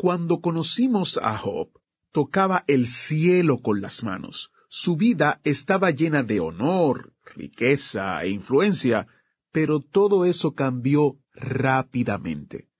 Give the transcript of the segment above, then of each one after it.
Cuando conocimos a Job, tocaba el cielo con las manos. Su vida estaba llena de honor, riqueza e influencia, pero todo eso cambió rápidamente.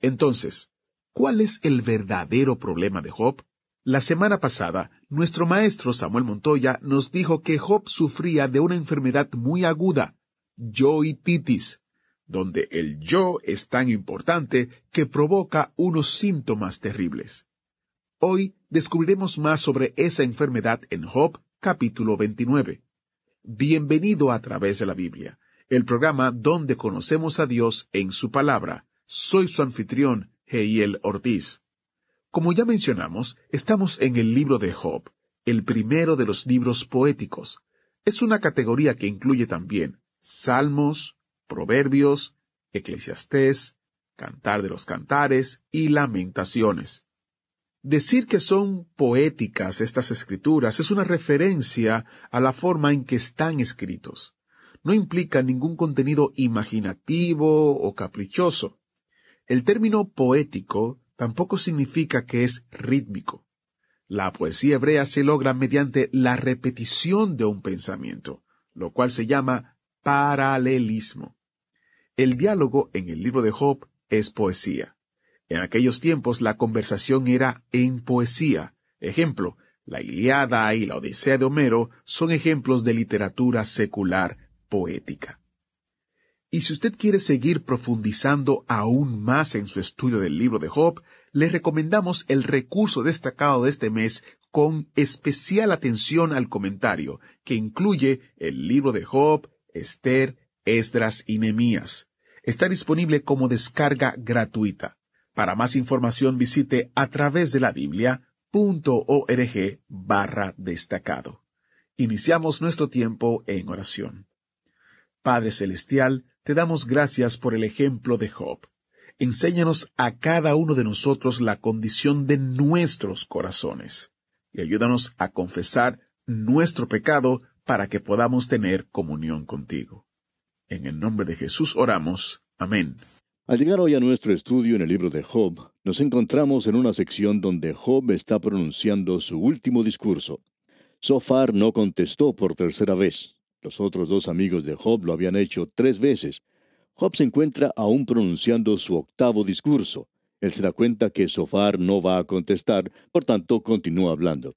Entonces, ¿cuál es el verdadero problema de Job? La semana pasada, nuestro maestro Samuel Montoya nos dijo que Job sufría de una enfermedad muy aguda, yoititis, donde el yo es tan importante que provoca unos síntomas terribles. Hoy descubriremos más sobre esa enfermedad en Job capítulo 29. Bienvenido a través de la Biblia, el programa donde conocemos a Dios en su palabra. Soy su anfitrión, Heiel Ortiz. Como ya mencionamos, estamos en el libro de Job, el primero de los libros poéticos. Es una categoría que incluye también salmos, proverbios, eclesiastés, cantar de los cantares y lamentaciones. Decir que son poéticas estas escrituras es una referencia a la forma en que están escritos. No implica ningún contenido imaginativo o caprichoso. El término poético tampoco significa que es rítmico. La poesía hebrea se logra mediante la repetición de un pensamiento, lo cual se llama paralelismo. El diálogo en el libro de Job es poesía. En aquellos tiempos la conversación era en poesía. Ejemplo, la Iliada y la Odisea de Homero son ejemplos de literatura secular poética. Y si usted quiere seguir profundizando aún más en su estudio del libro de Job, le recomendamos el recurso destacado de este mes con especial atención al comentario, que incluye el libro de Job, Esther, Esdras y Nehemías. Está disponible como descarga gratuita. Para más información visite a través de la Biblia.org barra destacado. Iniciamos nuestro tiempo en oración. Padre Celestial, te damos gracias por el ejemplo de Job. Enséñanos a cada uno de nosotros la condición de nuestros corazones y ayúdanos a confesar nuestro pecado para que podamos tener comunión contigo. En el nombre de Jesús oramos. Amén. Al llegar hoy a nuestro estudio en el libro de Job, nos encontramos en una sección donde Job está pronunciando su último discurso. Sofar no contestó por tercera vez. Los otros dos amigos de Job lo habían hecho tres veces. Job se encuentra aún pronunciando su octavo discurso. Él se da cuenta que Sofar no va a contestar, por tanto continúa hablando.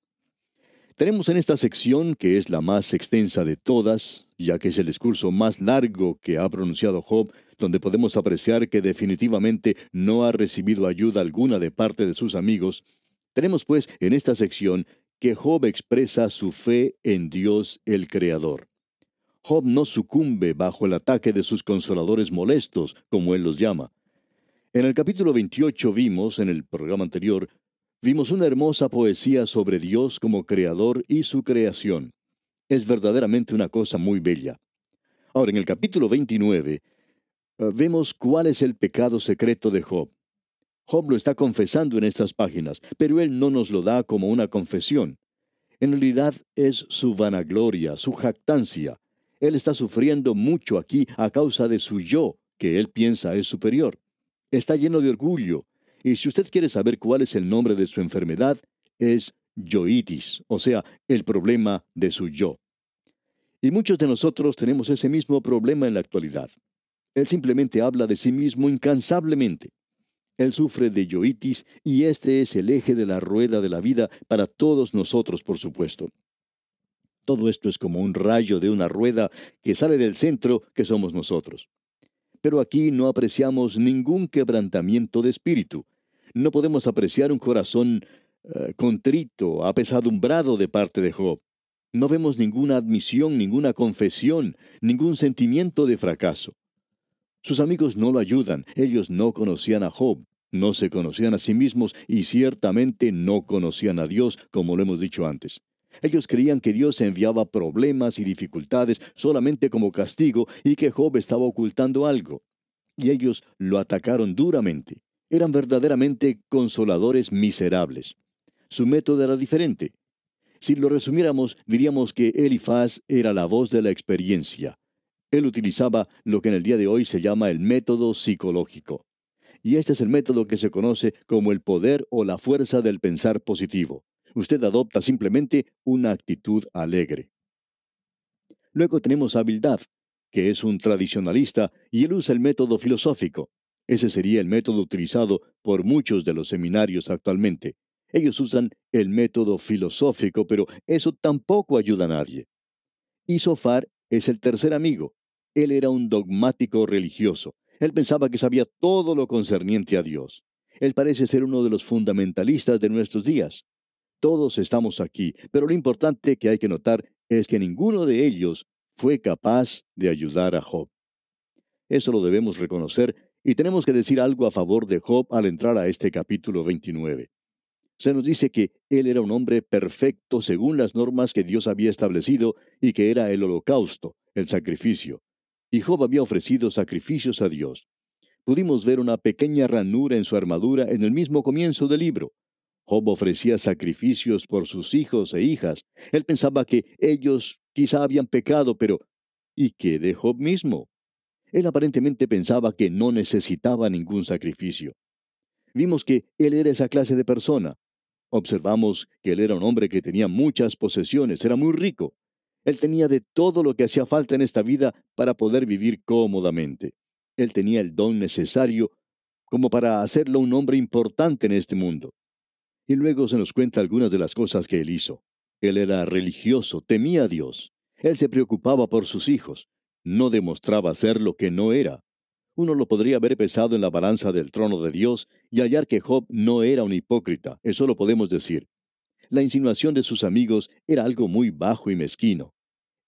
Tenemos en esta sección, que es la más extensa de todas, ya que es el discurso más largo que ha pronunciado Job, donde podemos apreciar que definitivamente no ha recibido ayuda alguna de parte de sus amigos, tenemos pues en esta sección que Job expresa su fe en Dios el Creador. Job no sucumbe bajo el ataque de sus consoladores molestos, como él los llama. En el capítulo 28 vimos, en el programa anterior, vimos una hermosa poesía sobre Dios como creador y su creación. Es verdaderamente una cosa muy bella. Ahora, en el capítulo 29, eh, vemos cuál es el pecado secreto de Job. Job lo está confesando en estas páginas, pero él no nos lo da como una confesión. En realidad es su vanagloria, su jactancia. Él está sufriendo mucho aquí a causa de su yo, que él piensa es superior. Está lleno de orgullo, y si usted quiere saber cuál es el nombre de su enfermedad, es yoitis, o sea, el problema de su yo. Y muchos de nosotros tenemos ese mismo problema en la actualidad. Él simplemente habla de sí mismo incansablemente. Él sufre de yoitis y este es el eje de la rueda de la vida para todos nosotros, por supuesto. Todo esto es como un rayo de una rueda que sale del centro que somos nosotros. Pero aquí no apreciamos ningún quebrantamiento de espíritu. No podemos apreciar un corazón eh, contrito, apesadumbrado de parte de Job. No vemos ninguna admisión, ninguna confesión, ningún sentimiento de fracaso. Sus amigos no lo ayudan, ellos no conocían a Job. No se conocían a sí mismos y ciertamente no conocían a Dios, como lo hemos dicho antes. Ellos creían que Dios enviaba problemas y dificultades solamente como castigo y que Job estaba ocultando algo. Y ellos lo atacaron duramente. Eran verdaderamente consoladores miserables. Su método era diferente. Si lo resumiéramos, diríamos que Elifaz era la voz de la experiencia. Él utilizaba lo que en el día de hoy se llama el método psicológico. Y este es el método que se conoce como el poder o la fuerza del pensar positivo. Usted adopta simplemente una actitud alegre. Luego tenemos a Bildad, que es un tradicionalista y él usa el método filosófico. Ese sería el método utilizado por muchos de los seminarios actualmente. Ellos usan el método filosófico, pero eso tampoco ayuda a nadie. Y Sofar es el tercer amigo. Él era un dogmático religioso. Él pensaba que sabía todo lo concerniente a Dios. Él parece ser uno de los fundamentalistas de nuestros días. Todos estamos aquí, pero lo importante que hay que notar es que ninguno de ellos fue capaz de ayudar a Job. Eso lo debemos reconocer y tenemos que decir algo a favor de Job al entrar a este capítulo 29. Se nos dice que él era un hombre perfecto según las normas que Dios había establecido y que era el holocausto, el sacrificio. Y Job había ofrecido sacrificios a Dios. Pudimos ver una pequeña ranura en su armadura en el mismo comienzo del libro. Job ofrecía sacrificios por sus hijos e hijas. Él pensaba que ellos quizá habían pecado, pero ¿y qué de Job mismo? Él aparentemente pensaba que no necesitaba ningún sacrificio. Vimos que él era esa clase de persona. Observamos que él era un hombre que tenía muchas posesiones, era muy rico. Él tenía de todo lo que hacía falta en esta vida para poder vivir cómodamente. Él tenía el don necesario como para hacerlo un hombre importante en este mundo. Y luego se nos cuenta algunas de las cosas que él hizo. Él era religioso, temía a Dios. Él se preocupaba por sus hijos. No demostraba ser lo que no era. Uno lo podría haber pesado en la balanza del trono de Dios y hallar que Job no era un hipócrita, eso lo podemos decir. La insinuación de sus amigos era algo muy bajo y mezquino.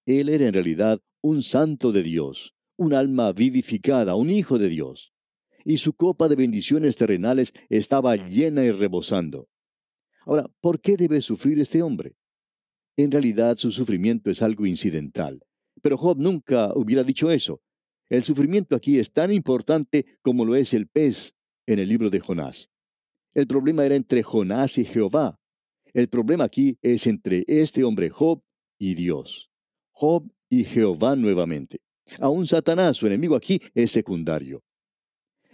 Él era en realidad un santo de Dios, un alma vivificada, un hijo de Dios. Y su copa de bendiciones terrenales estaba llena y rebosando. Ahora, ¿por qué debe sufrir este hombre? En realidad su sufrimiento es algo incidental. Pero Job nunca hubiera dicho eso. El sufrimiento aquí es tan importante como lo es el pez en el libro de Jonás. El problema era entre Jonás y Jehová. El problema aquí es entre este hombre Job y Dios. Job y Jehová nuevamente. Aún Satanás, su enemigo aquí, es secundario.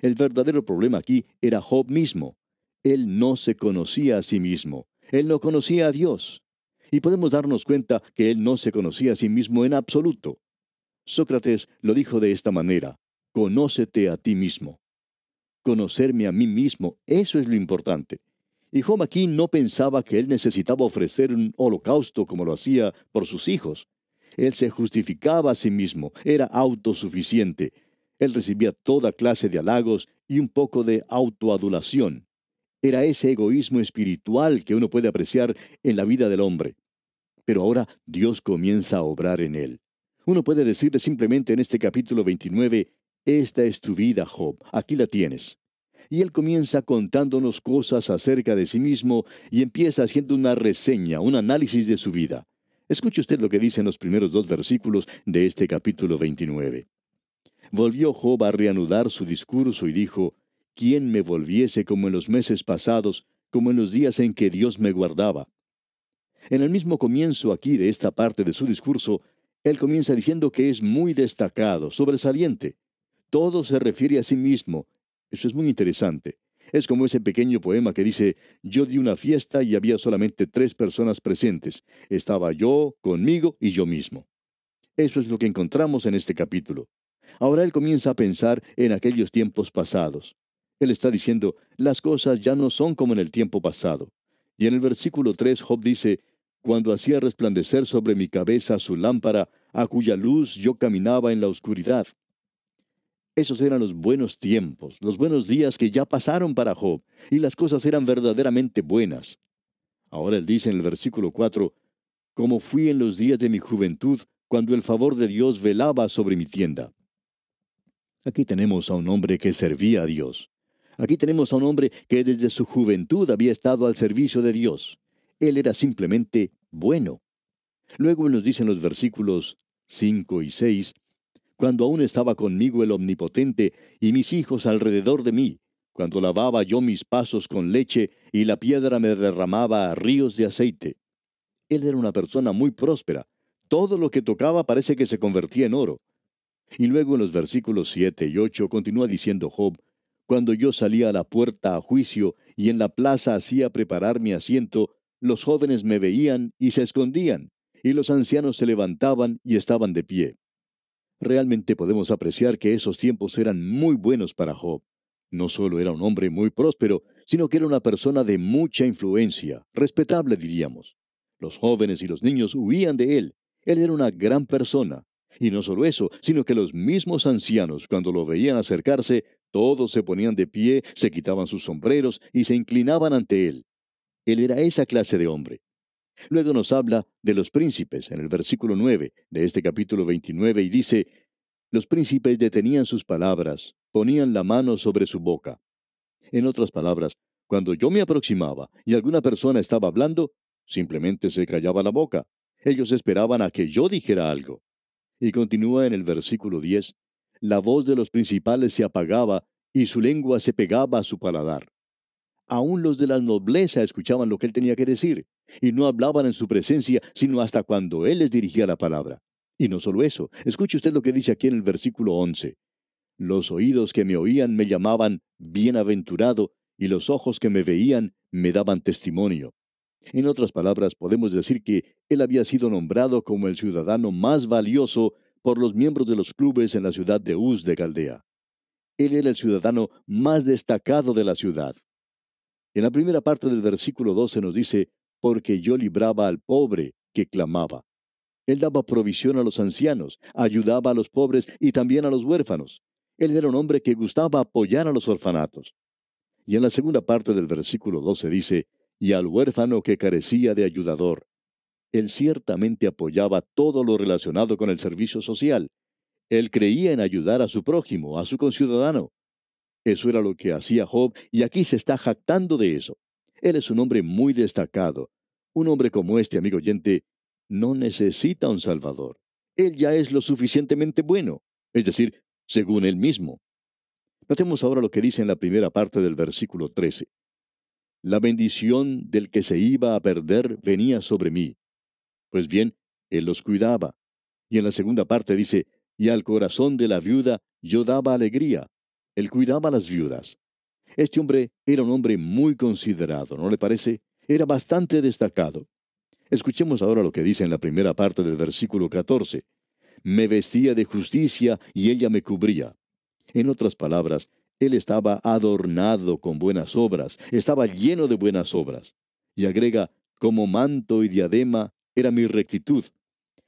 El verdadero problema aquí era Job mismo. Él no se conocía a sí mismo. Él no conocía a Dios. Y podemos darnos cuenta que él no se conocía a sí mismo en absoluto. Sócrates lo dijo de esta manera, conócete a ti mismo. Conocerme a mí mismo, eso es lo importante. Y Job no pensaba que él necesitaba ofrecer un holocausto como lo hacía por sus hijos. Él se justificaba a sí mismo, era autosuficiente. Él recibía toda clase de halagos y un poco de autoadulación. Era ese egoísmo espiritual que uno puede apreciar en la vida del hombre. Pero ahora Dios comienza a obrar en él. Uno puede decirle simplemente en este capítulo 29, esta es tu vida, Job, aquí la tienes. Y él comienza contándonos cosas acerca de sí mismo y empieza haciendo una reseña, un análisis de su vida. Escuche usted lo que dice en los primeros dos versículos de este capítulo 29. Volvió Job a reanudar su discurso y dijo, ¿quién me volviese como en los meses pasados, como en los días en que Dios me guardaba? En el mismo comienzo aquí de esta parte de su discurso, él comienza diciendo que es muy destacado, sobresaliente. Todo se refiere a sí mismo. Eso es muy interesante. Es como ese pequeño poema que dice, yo di una fiesta y había solamente tres personas presentes. Estaba yo, conmigo y yo mismo. Eso es lo que encontramos en este capítulo. Ahora él comienza a pensar en aquellos tiempos pasados. Él está diciendo, las cosas ya no son como en el tiempo pasado. Y en el versículo 3 Job dice, cuando hacía resplandecer sobre mi cabeza su lámpara, a cuya luz yo caminaba en la oscuridad. Esos eran los buenos tiempos, los buenos días que ya pasaron para Job, y las cosas eran verdaderamente buenas. Ahora él dice en el versículo 4, como fui en los días de mi juventud, cuando el favor de Dios velaba sobre mi tienda. Aquí tenemos a un hombre que servía a Dios. Aquí tenemos a un hombre que desde su juventud había estado al servicio de Dios. Él era simplemente bueno. Luego nos dicen los versículos 5 y 6, cuando aún estaba conmigo el Omnipotente y mis hijos alrededor de mí, cuando lavaba yo mis pasos con leche y la piedra me derramaba ríos de aceite. Él era una persona muy próspera. Todo lo que tocaba parece que se convertía en oro. Y luego en los versículos 7 y 8 continúa diciendo Job, cuando yo salía a la puerta a juicio y en la plaza hacía preparar mi asiento, los jóvenes me veían y se escondían, y los ancianos se levantaban y estaban de pie. Realmente podemos apreciar que esos tiempos eran muy buenos para Job. No solo era un hombre muy próspero, sino que era una persona de mucha influencia, respetable diríamos. Los jóvenes y los niños huían de él. Él era una gran persona. Y no solo eso, sino que los mismos ancianos, cuando lo veían acercarse, todos se ponían de pie, se quitaban sus sombreros y se inclinaban ante él. Él era esa clase de hombre. Luego nos habla de los príncipes en el versículo 9 de este capítulo 29 y dice, los príncipes detenían sus palabras, ponían la mano sobre su boca. En otras palabras, cuando yo me aproximaba y alguna persona estaba hablando, simplemente se callaba la boca. Ellos esperaban a que yo dijera algo. Y continúa en el versículo 10, la voz de los principales se apagaba y su lengua se pegaba a su paladar. Aún los de la nobleza escuchaban lo que él tenía que decir, y no hablaban en su presencia, sino hasta cuando él les dirigía la palabra. Y no solo eso, escuche usted lo que dice aquí en el versículo 11. Los oídos que me oían me llamaban bienaventurado, y los ojos que me veían me daban testimonio. En otras palabras, podemos decir que él había sido nombrado como el ciudadano más valioso por los miembros de los clubes en la ciudad de Uz de Caldea. Él era el ciudadano más destacado de la ciudad. En la primera parte del versículo 12 nos dice, porque yo libraba al pobre que clamaba. Él daba provisión a los ancianos, ayudaba a los pobres y también a los huérfanos. Él era un hombre que gustaba apoyar a los orfanatos. Y en la segunda parte del versículo 12 dice, y al huérfano que carecía de ayudador. Él ciertamente apoyaba todo lo relacionado con el servicio social. Él creía en ayudar a su prójimo, a su conciudadano. Eso era lo que hacía Job y aquí se está jactando de eso. Él es un hombre muy destacado. Un hombre como este, amigo oyente, no necesita un Salvador. Él ya es lo suficientemente bueno, es decir, según él mismo. Notemos ahora lo que dice en la primera parte del versículo 13. La bendición del que se iba a perder venía sobre mí. Pues bien, él los cuidaba. Y en la segunda parte dice, y al corazón de la viuda yo daba alegría. Él cuidaba a las viudas. Este hombre era un hombre muy considerado, ¿no le parece? Era bastante destacado. Escuchemos ahora lo que dice en la primera parte del versículo 14. Me vestía de justicia y ella me cubría. En otras palabras, él estaba adornado con buenas obras, estaba lleno de buenas obras. Y agrega, como manto y diadema era mi rectitud.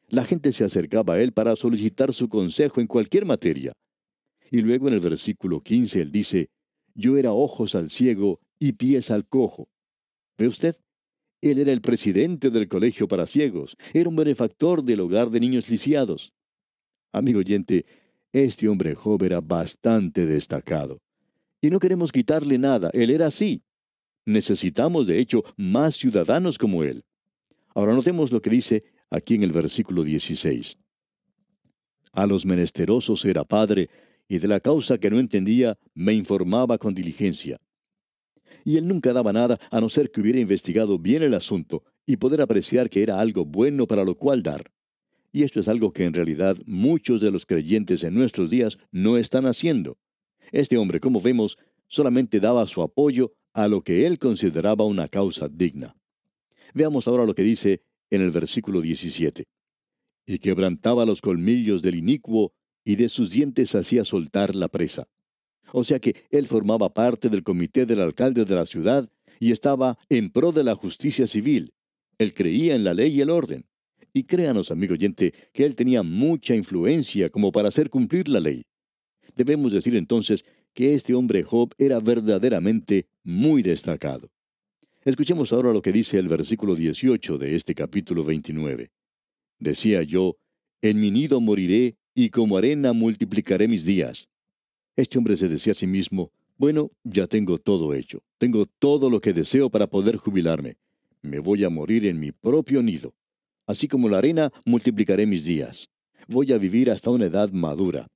La gente se acercaba a él para solicitar su consejo en cualquier materia. Y luego en el versículo 15 él dice, yo era ojos al ciego y pies al cojo. ¿Ve usted? Él era el presidente del colegio para ciegos, era un benefactor del hogar de niños lisiados. Amigo oyente, este hombre joven era bastante destacado. Y no queremos quitarle nada, él era así. Necesitamos, de hecho, más ciudadanos como él. Ahora notemos lo que dice aquí en el versículo 16. A los menesterosos era padre, y de la causa que no entendía me informaba con diligencia. Y él nunca daba nada a no ser que hubiera investigado bien el asunto y poder apreciar que era algo bueno para lo cual dar. Y esto es algo que en realidad muchos de los creyentes en nuestros días no están haciendo. Este hombre, como vemos, solamente daba su apoyo a lo que él consideraba una causa digna. Veamos ahora lo que dice en el versículo 17. Y quebrantaba los colmillos del inicuo, y de sus dientes hacía soltar la presa. O sea que él formaba parte del comité del alcalde de la ciudad y estaba en pro de la justicia civil. Él creía en la ley y el orden. Y créanos, amigo oyente, que él tenía mucha influencia como para hacer cumplir la ley. Debemos decir entonces que este hombre Job era verdaderamente muy destacado. Escuchemos ahora lo que dice el versículo 18 de este capítulo 29. Decía yo, en mi nido moriré y como arena multiplicaré mis días. Este hombre se decía a sí mismo, Bueno, ya tengo todo hecho. Tengo todo lo que deseo para poder jubilarme. Me voy a morir en mi propio nido. Así como la arena, multiplicaré mis días. Voy a vivir hasta una edad madura.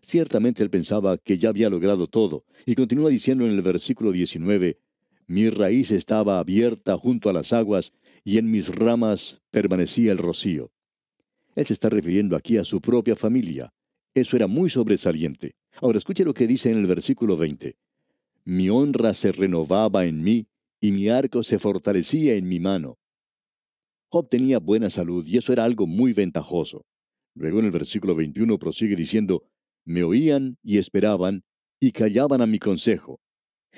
Ciertamente él pensaba que ya había logrado todo, y continúa diciendo en el versículo 19, Mi raíz estaba abierta junto a las aguas, y en mis ramas permanecía el rocío. Él se está refiriendo aquí a su propia familia. Eso era muy sobresaliente. Ahora escuche lo que dice en el versículo 20. Mi honra se renovaba en mí, y mi arco se fortalecía en mi mano. Job tenía buena salud, y eso era algo muy ventajoso. Luego en el versículo 21 prosigue diciendo, me oían y esperaban, y callaban a mi consejo.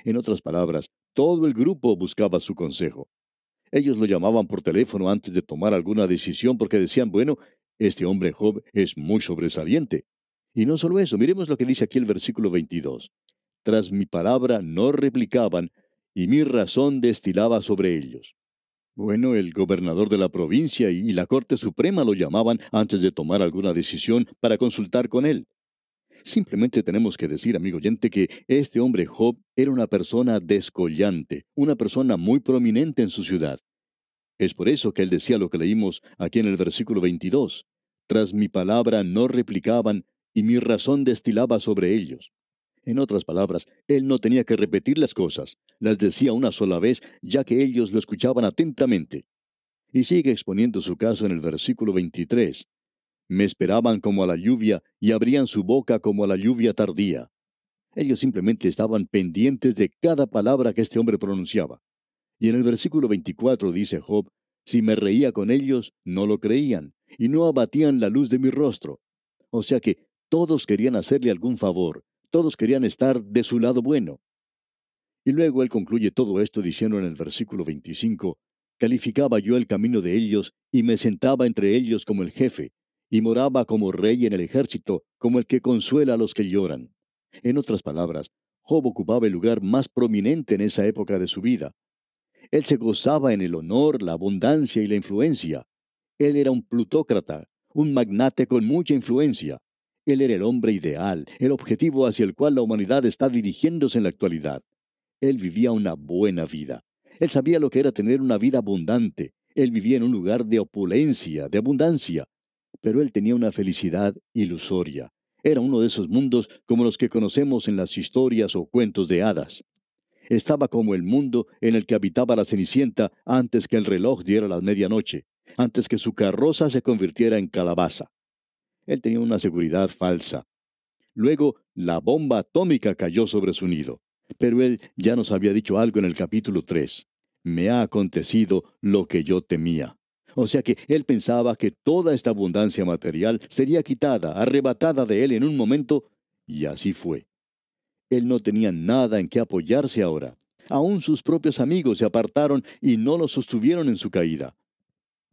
En otras palabras, todo el grupo buscaba su consejo. Ellos lo llamaban por teléfono antes de tomar alguna decisión porque decían, bueno, este hombre Job es muy sobresaliente. Y no solo eso, miremos lo que dice aquí el versículo 22. Tras mi palabra no replicaban, y mi razón destilaba sobre ellos. Bueno, el gobernador de la provincia y la Corte Suprema lo llamaban antes de tomar alguna decisión para consultar con él. Simplemente tenemos que decir, amigo oyente, que este hombre Job era una persona descollante, una persona muy prominente en su ciudad. Es por eso que él decía lo que leímos aquí en el versículo 22. Tras mi palabra no replicaban, y mi razón destilaba sobre ellos. En otras palabras, él no tenía que repetir las cosas, las decía una sola vez, ya que ellos lo escuchaban atentamente. Y sigue exponiendo su caso en el versículo 23. Me esperaban como a la lluvia y abrían su boca como a la lluvia tardía. Ellos simplemente estaban pendientes de cada palabra que este hombre pronunciaba. Y en el versículo 24 dice Job, si me reía con ellos, no lo creían, y no abatían la luz de mi rostro. O sea que todos querían hacerle algún favor, todos querían estar de su lado bueno. Y luego él concluye todo esto diciendo en el versículo 25, calificaba yo el camino de ellos y me sentaba entre ellos como el jefe, y moraba como rey en el ejército, como el que consuela a los que lloran. En otras palabras, Job ocupaba el lugar más prominente en esa época de su vida. Él se gozaba en el honor, la abundancia y la influencia. Él era un plutócrata, un magnate con mucha influencia. Él era el hombre ideal, el objetivo hacia el cual la humanidad está dirigiéndose en la actualidad. Él vivía una buena vida. Él sabía lo que era tener una vida abundante. Él vivía en un lugar de opulencia, de abundancia pero él tenía una felicidad ilusoria. Era uno de esos mundos como los que conocemos en las historias o cuentos de hadas. Estaba como el mundo en el que habitaba la Cenicienta antes que el reloj diera la medianoche, antes que su carroza se convirtiera en calabaza. Él tenía una seguridad falsa. Luego, la bomba atómica cayó sobre su nido. Pero él ya nos había dicho algo en el capítulo 3. Me ha acontecido lo que yo temía. O sea que él pensaba que toda esta abundancia material sería quitada, arrebatada de él en un momento, y así fue. Él no tenía nada en que apoyarse ahora. Aún sus propios amigos se apartaron y no lo sostuvieron en su caída.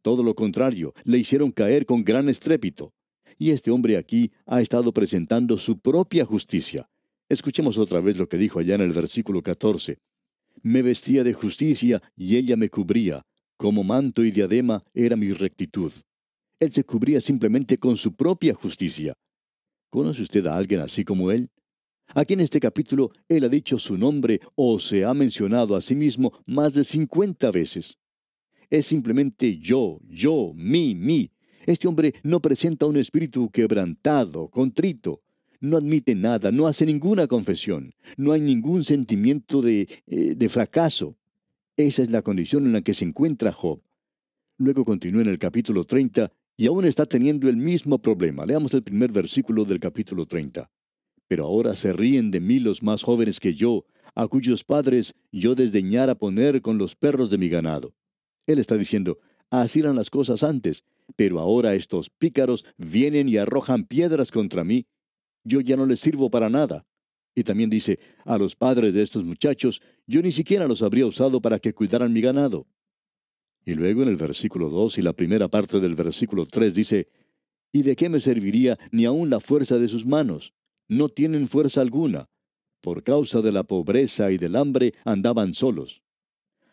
Todo lo contrario, le hicieron caer con gran estrépito. Y este hombre aquí ha estado presentando su propia justicia. Escuchemos otra vez lo que dijo allá en el versículo 14. Me vestía de justicia y ella me cubría como manto y diadema era mi rectitud. Él se cubría simplemente con su propia justicia. ¿Conoce usted a alguien así como él? Aquí en este capítulo él ha dicho su nombre o se ha mencionado a sí mismo más de cincuenta veces. Es simplemente yo, yo, mí, mí. Este hombre no presenta un espíritu quebrantado, contrito. No admite nada, no hace ninguna confesión. No hay ningún sentimiento de, eh, de fracaso. Esa es la condición en la que se encuentra Job. Luego continúa en el capítulo 30 y aún está teniendo el mismo problema. Leamos el primer versículo del capítulo 30. Pero ahora se ríen de mí los más jóvenes que yo, a cuyos padres yo desdeñara poner con los perros de mi ganado. Él está diciendo, así eran las cosas antes, pero ahora estos pícaros vienen y arrojan piedras contra mí. Yo ya no les sirvo para nada. Y también dice, a los padres de estos muchachos, yo ni siquiera los habría usado para que cuidaran mi ganado. Y luego en el versículo 2 y la primera parte del versículo 3 dice, ¿y de qué me serviría ni aun la fuerza de sus manos? No tienen fuerza alguna. Por causa de la pobreza y del hambre andaban solos.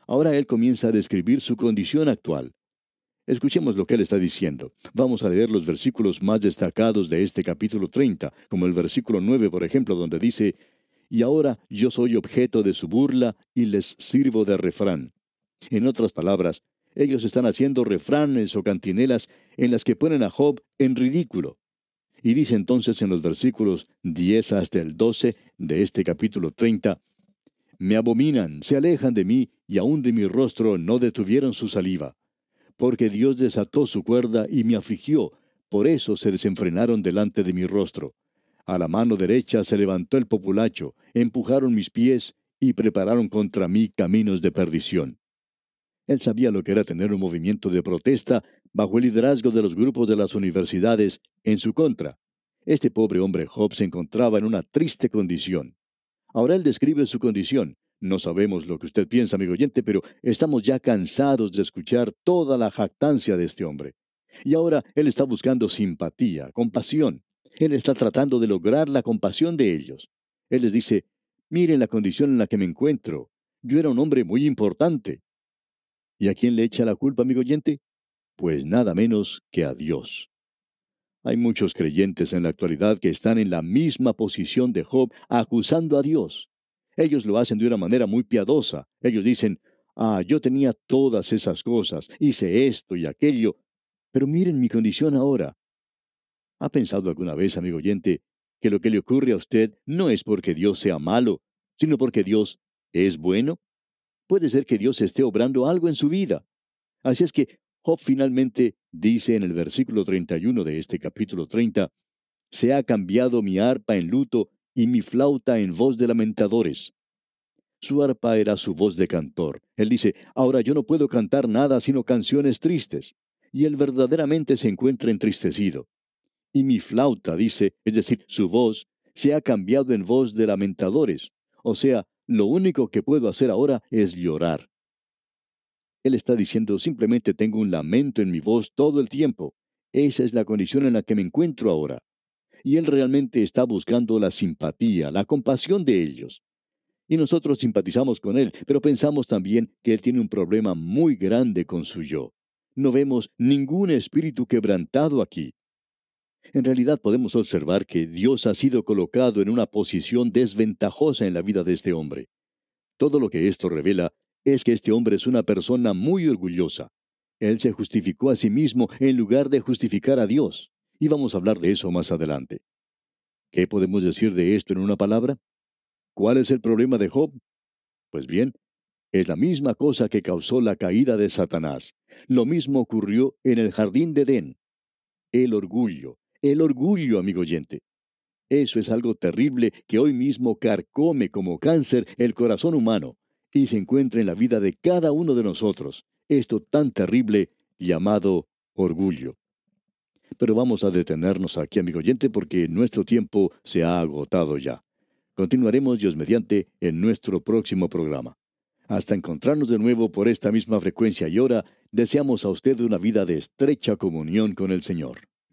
Ahora él comienza a describir su condición actual. Escuchemos lo que él está diciendo. Vamos a leer los versículos más destacados de este capítulo 30, como el versículo 9, por ejemplo, donde dice, y ahora yo soy objeto de su burla y les sirvo de refrán. En otras palabras, ellos están haciendo refranes o cantinelas en las que ponen a Job en ridículo. Y dice entonces en los versículos 10 hasta el 12 de este capítulo 30, Me abominan, se alejan de mí, y aun de mi rostro no detuvieron su saliva. Porque Dios desató su cuerda y me afligió, por eso se desenfrenaron delante de mi rostro. A la mano derecha se levantó el populacho, empujaron mis pies y prepararon contra mí caminos de perdición. Él sabía lo que era tener un movimiento de protesta bajo el liderazgo de los grupos de las universidades en su contra. Este pobre hombre Job se encontraba en una triste condición. Ahora él describe su condición. No sabemos lo que usted piensa, amigo oyente, pero estamos ya cansados de escuchar toda la jactancia de este hombre. Y ahora él está buscando simpatía, compasión. Él está tratando de lograr la compasión de ellos. Él les dice, miren la condición en la que me encuentro. Yo era un hombre muy importante. ¿Y a quién le echa la culpa, amigo oyente? Pues nada menos que a Dios. Hay muchos creyentes en la actualidad que están en la misma posición de Job acusando a Dios. Ellos lo hacen de una manera muy piadosa. Ellos dicen, ah, yo tenía todas esas cosas, hice esto y aquello, pero miren mi condición ahora. ¿Ha pensado alguna vez, amigo oyente, que lo que le ocurre a usted no es porque Dios sea malo, sino porque Dios es bueno? Puede ser que Dios esté obrando algo en su vida. Así es que Job finalmente dice en el versículo 31 de este capítulo 30, Se ha cambiado mi arpa en luto y mi flauta en voz de lamentadores. Su arpa era su voz de cantor. Él dice, ahora yo no puedo cantar nada sino canciones tristes. Y él verdaderamente se encuentra entristecido. Y mi flauta, dice, es decir, su voz, se ha cambiado en voz de lamentadores. O sea, lo único que puedo hacer ahora es llorar. Él está diciendo simplemente tengo un lamento en mi voz todo el tiempo. Esa es la condición en la que me encuentro ahora. Y él realmente está buscando la simpatía, la compasión de ellos. Y nosotros simpatizamos con él, pero pensamos también que él tiene un problema muy grande con su yo. No vemos ningún espíritu quebrantado aquí. En realidad podemos observar que Dios ha sido colocado en una posición desventajosa en la vida de este hombre. Todo lo que esto revela es que este hombre es una persona muy orgullosa. Él se justificó a sí mismo en lugar de justificar a Dios. Y vamos a hablar de eso más adelante. ¿Qué podemos decir de esto en una palabra? ¿Cuál es el problema de Job? Pues bien, es la misma cosa que causó la caída de Satanás. Lo mismo ocurrió en el jardín de Edén. El orgullo, el orgullo, amigo oyente. Eso es algo terrible que hoy mismo carcome como cáncer el corazón humano y se encuentra en la vida de cada uno de nosotros. Esto tan terrible llamado orgullo. Pero vamos a detenernos aquí, amigo oyente, porque nuestro tiempo se ha agotado ya. Continuaremos, Dios mediante, en nuestro próximo programa. Hasta encontrarnos de nuevo por esta misma frecuencia y hora, deseamos a usted una vida de estrecha comunión con el Señor.